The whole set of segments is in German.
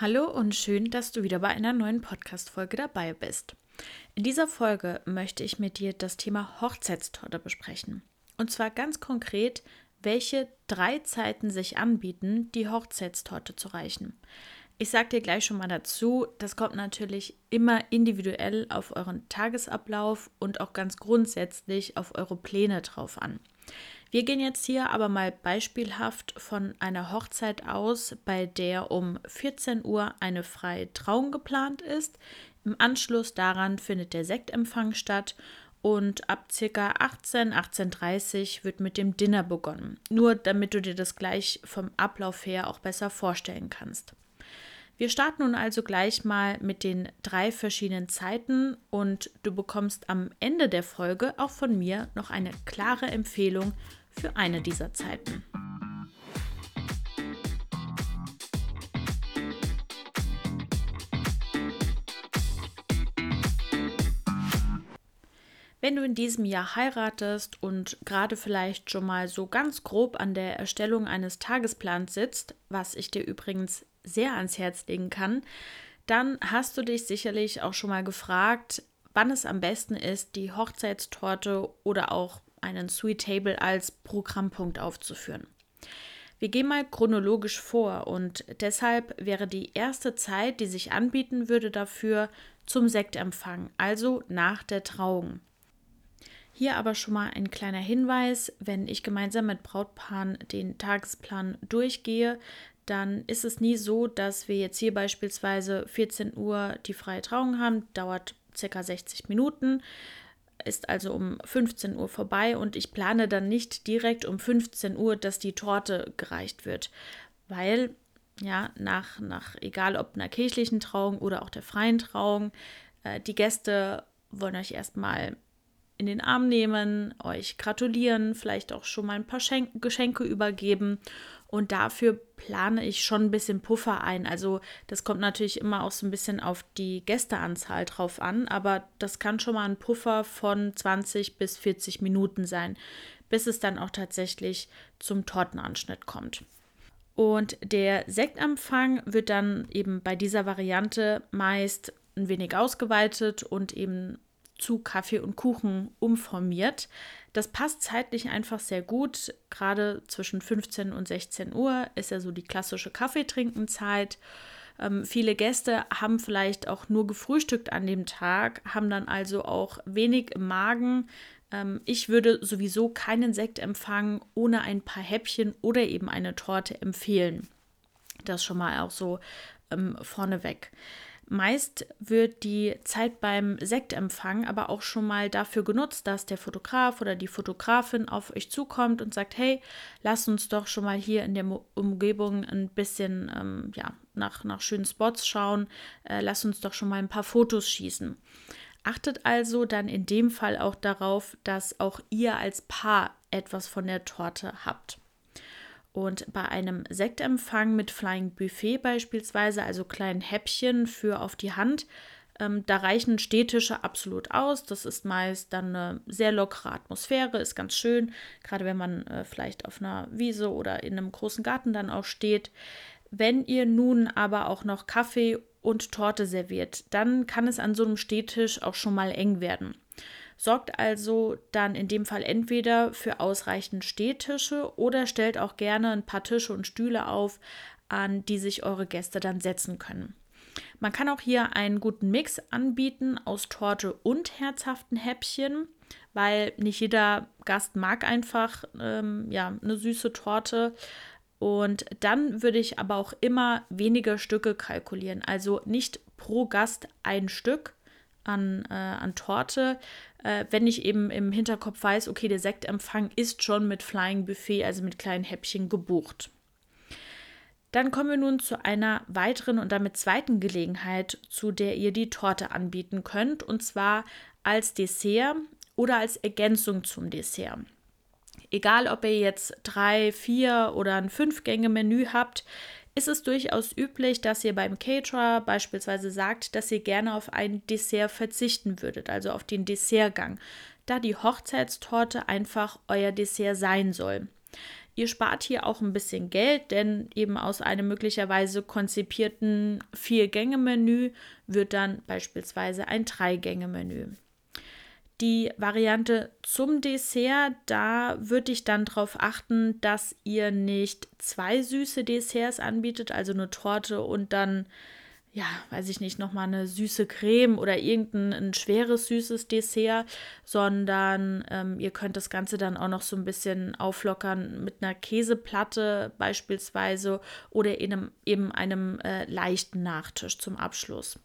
Hallo und schön, dass du wieder bei einer neuen Podcast-Folge dabei bist. In dieser Folge möchte ich mit dir das Thema Hochzeitstorte besprechen. Und zwar ganz konkret, welche drei Zeiten sich anbieten, die Hochzeitstorte zu reichen. Ich sage dir gleich schon mal dazu, das kommt natürlich immer individuell auf euren Tagesablauf und auch ganz grundsätzlich auf eure Pläne drauf an. Wir gehen jetzt hier aber mal beispielhaft von einer Hochzeit aus, bei der um 14 Uhr eine freie Trauung geplant ist. Im Anschluss daran findet der Sektempfang statt und ab ca. 18, 18.30 wird mit dem Dinner begonnen. Nur damit du dir das gleich vom Ablauf her auch besser vorstellen kannst. Wir starten nun also gleich mal mit den drei verschiedenen Zeiten und du bekommst am Ende der Folge auch von mir noch eine klare Empfehlung für eine dieser Zeiten. Wenn du in diesem Jahr heiratest und gerade vielleicht schon mal so ganz grob an der Erstellung eines Tagesplans sitzt, was ich dir übrigens sehr ans Herz legen kann, dann hast du dich sicherlich auch schon mal gefragt, wann es am besten ist, die Hochzeitstorte oder auch einen Sweet Table als Programmpunkt aufzuführen. Wir gehen mal chronologisch vor und deshalb wäre die erste Zeit, die sich anbieten würde dafür, zum Sektempfang, also nach der Trauung. Hier aber schon mal ein kleiner Hinweis, wenn ich gemeinsam mit Brautpaaren den Tagesplan durchgehe, dann ist es nie so, dass wir jetzt hier beispielsweise 14 Uhr die freie Trauung haben, dauert circa 60 Minuten ist also um 15 Uhr vorbei und ich plane dann nicht direkt um 15 Uhr, dass die Torte gereicht wird, weil ja nach, nach egal ob einer kirchlichen Trauung oder auch der freien Trauung, äh, die Gäste wollen euch erstmal in den Arm nehmen, euch gratulieren, vielleicht auch schon mal ein paar Schen Geschenke übergeben und dafür plane ich schon ein bisschen Puffer ein. Also das kommt natürlich immer auch so ein bisschen auf die Gästeanzahl drauf an, aber das kann schon mal ein Puffer von 20 bis 40 Minuten sein, bis es dann auch tatsächlich zum Tortenanschnitt kommt. Und der Sektempfang wird dann eben bei dieser Variante meist ein wenig ausgeweitet und eben zu Kaffee und Kuchen umformiert. Das passt zeitlich einfach sehr gut. Gerade zwischen 15 und 16 Uhr ist ja so die klassische Kaffeetrinkenzeit. Ähm, viele Gäste haben vielleicht auch nur gefrühstückt an dem Tag, haben dann also auch wenig im Magen. Ähm, ich würde sowieso keinen Sekt empfangen ohne ein paar Häppchen oder eben eine Torte empfehlen. Das schon mal auch so ähm, vorneweg. Meist wird die Zeit beim Sektempfang aber auch schon mal dafür genutzt, dass der Fotograf oder die Fotografin auf euch zukommt und sagt, hey, lasst uns doch schon mal hier in der Umgebung ein bisschen ähm, ja, nach, nach schönen Spots schauen, äh, lasst uns doch schon mal ein paar Fotos schießen. Achtet also dann in dem Fall auch darauf, dass auch ihr als Paar etwas von der Torte habt. Und bei einem Sektempfang mit Flying Buffet beispielsweise, also kleinen Häppchen für auf die Hand, ähm, da reichen Stehtische absolut aus. Das ist meist dann eine sehr lockere Atmosphäre, ist ganz schön, gerade wenn man äh, vielleicht auf einer Wiese oder in einem großen Garten dann auch steht. Wenn ihr nun aber auch noch Kaffee und Torte serviert, dann kann es an so einem Stehtisch auch schon mal eng werden. Sorgt also dann in dem Fall entweder für ausreichend Stehtische oder stellt auch gerne ein paar Tische und Stühle auf, an die sich eure Gäste dann setzen können. Man kann auch hier einen guten Mix anbieten aus Torte und herzhaften Häppchen, weil nicht jeder Gast mag einfach ähm, ja, eine süße Torte. Und dann würde ich aber auch immer weniger Stücke kalkulieren. Also nicht pro Gast ein Stück an, äh, an Torte, äh, wenn ich eben im Hinterkopf weiß, okay, der Sektempfang ist schon mit Flying Buffet, also mit kleinen Häppchen gebucht. Dann kommen wir nun zu einer weiteren und damit zweiten Gelegenheit, zu der ihr die Torte anbieten könnt, und zwar als Dessert oder als Ergänzung zum Dessert. Egal, ob ihr jetzt drei, vier oder ein Fünf-Gänge-Menü habt, ist es durchaus üblich, dass ihr beim Caterer beispielsweise sagt, dass ihr gerne auf ein Dessert verzichten würdet, also auf den Dessertgang, da die Hochzeitstorte einfach euer Dessert sein soll. Ihr spart hier auch ein bisschen Geld, denn eben aus einem möglicherweise konzipierten Vier-Gänge-Menü wird dann beispielsweise ein Drei-Gänge-Menü. Die Variante zum Dessert, da würde ich dann darauf achten, dass ihr nicht zwei süße Desserts anbietet, also eine Torte und dann ja, weiß ich nicht, nochmal eine süße Creme oder irgendein ein schweres süßes Dessert, sondern ähm, ihr könnt das Ganze dann auch noch so ein bisschen auflockern mit einer Käseplatte beispielsweise oder in einem, eben einem äh, leichten Nachtisch zum Abschluss.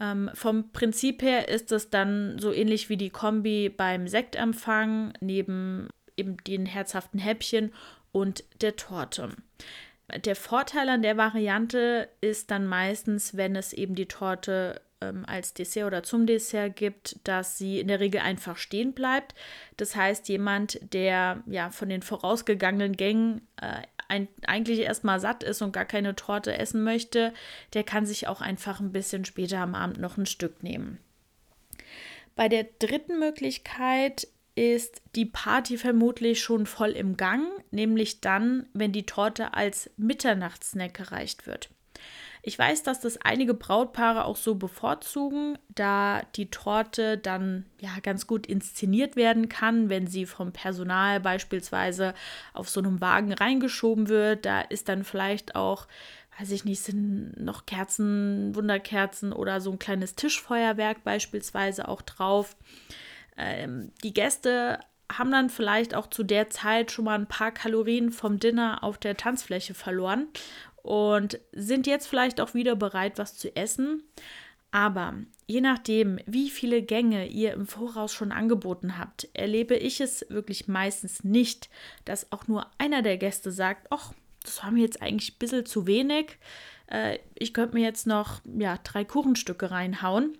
Ähm, vom Prinzip her ist es dann so ähnlich wie die Kombi beim Sektempfang, neben eben den herzhaften Häppchen und der Torte. Der Vorteil an der Variante ist dann meistens, wenn es eben die Torte ähm, als Dessert oder zum Dessert gibt, dass sie in der Regel einfach stehen bleibt. Das heißt, jemand, der ja von den vorausgegangenen Gängen äh, ein, eigentlich erstmal satt ist und gar keine Torte essen möchte, der kann sich auch einfach ein bisschen später am Abend noch ein Stück nehmen. Bei der dritten Möglichkeit ist die Party vermutlich schon voll im Gang, nämlich dann, wenn die Torte als Mitternachtssnack gereicht wird. Ich weiß, dass das einige Brautpaare auch so bevorzugen, da die Torte dann ja ganz gut inszeniert werden kann, wenn sie vom Personal beispielsweise auf so einem Wagen reingeschoben wird. Da ist dann vielleicht auch, weiß ich nicht, sind noch Kerzen, Wunderkerzen oder so ein kleines Tischfeuerwerk beispielsweise auch drauf. Ähm, die Gäste haben dann vielleicht auch zu der Zeit schon mal ein paar Kalorien vom Dinner auf der Tanzfläche verloren und sind jetzt vielleicht auch wieder bereit, was zu essen. Aber je nachdem, wie viele Gänge ihr im Voraus schon angeboten habt, erlebe ich es wirklich meistens nicht, dass auch nur einer der Gäste sagt, ach, das war mir jetzt eigentlich ein bisschen zu wenig. Äh, ich könnte mir jetzt noch ja, drei Kuchenstücke reinhauen.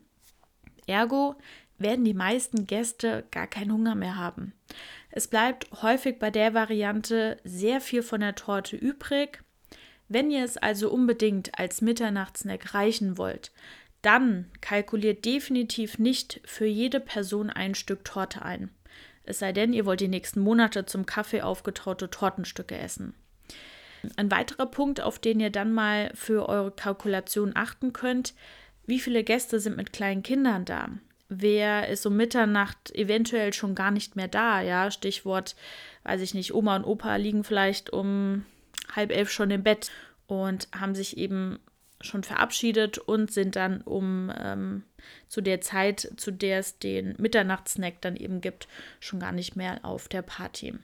Ergo werden die meisten Gäste gar keinen Hunger mehr haben. Es bleibt häufig bei der Variante sehr viel von der Torte übrig. Wenn ihr es also unbedingt als Mitternachtssnack reichen wollt, dann kalkuliert definitiv nicht für jede Person ein Stück Torte ein. Es sei denn, ihr wollt die nächsten Monate zum Kaffee aufgetaute Tortenstücke essen. Ein weiterer Punkt, auf den ihr dann mal für eure Kalkulation achten könnt, wie viele Gäste sind mit kleinen Kindern da? wer ist um Mitternacht eventuell schon gar nicht mehr da, ja, Stichwort, weiß ich nicht, Oma und Opa liegen vielleicht um halb elf schon im Bett und haben sich eben schon verabschiedet und sind dann um ähm, zu der Zeit, zu der es den Mitternachtssnack dann eben gibt, schon gar nicht mehr auf der Party.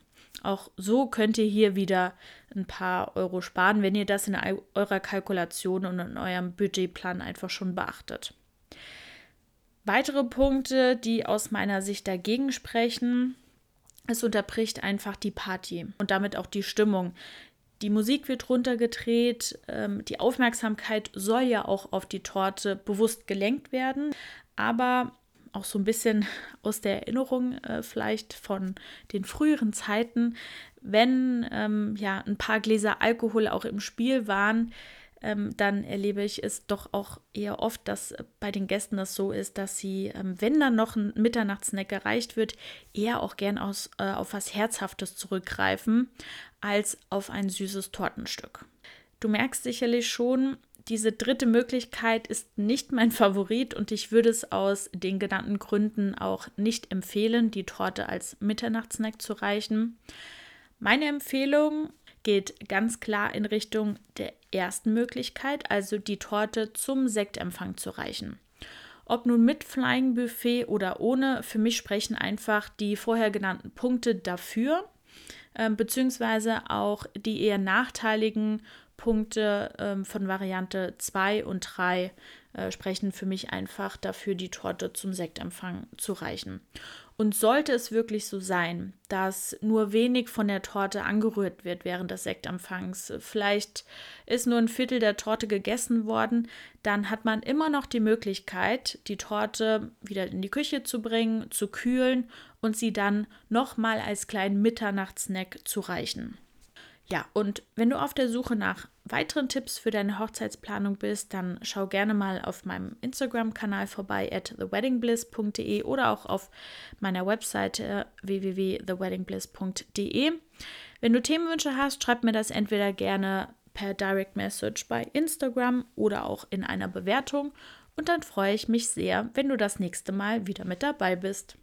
Auch so könnt ihr hier wieder ein paar Euro sparen, wenn ihr das in eurer Kalkulation und in eurem Budgetplan einfach schon beachtet. Weitere Punkte, die aus meiner Sicht dagegen sprechen, es unterbricht einfach die Party und damit auch die Stimmung. Die Musik wird runtergedreht, ähm, die Aufmerksamkeit soll ja auch auf die Torte bewusst gelenkt werden, aber auch so ein bisschen aus der Erinnerung äh, vielleicht von den früheren Zeiten, wenn ähm, ja ein paar Gläser Alkohol auch im Spiel waren, ähm, dann erlebe ich es doch auch eher oft, dass bei den Gästen das so ist, dass sie, ähm, wenn dann noch ein Mitternachtssnack erreicht wird, eher auch gern aus, äh, auf was Herzhaftes zurückgreifen, als auf ein süßes Tortenstück. Du merkst sicherlich schon, diese dritte Möglichkeit ist nicht mein Favorit und ich würde es aus den genannten Gründen auch nicht empfehlen, die Torte als Mitternachtssnack zu reichen. Meine Empfehlung geht ganz klar in Richtung der ersten Möglichkeit, also die Torte zum Sektempfang zu reichen. Ob nun mit Flying Buffet oder ohne, für mich sprechen einfach die vorher genannten Punkte dafür, äh, beziehungsweise auch die eher nachteiligen Punkte äh, von Variante 2 und 3 äh, sprechen für mich einfach dafür, die Torte zum Sektempfang zu reichen. Und sollte es wirklich so sein, dass nur wenig von der Torte angerührt wird während des Sektempfangs, vielleicht ist nur ein Viertel der Torte gegessen worden, dann hat man immer noch die Möglichkeit, die Torte wieder in die Küche zu bringen, zu kühlen und sie dann nochmal als kleinen Mitternachtssnack zu reichen. Ja, und wenn du auf der Suche nach weiteren Tipps für deine Hochzeitsplanung bist, dann schau gerne mal auf meinem Instagram-Kanal vorbei at theweddingbliss.de oder auch auf meiner Webseite www.theweddingbliss.de. Wenn du Themenwünsche hast, schreib mir das entweder gerne per Direct Message bei Instagram oder auch in einer Bewertung. Und dann freue ich mich sehr, wenn du das nächste Mal wieder mit dabei bist.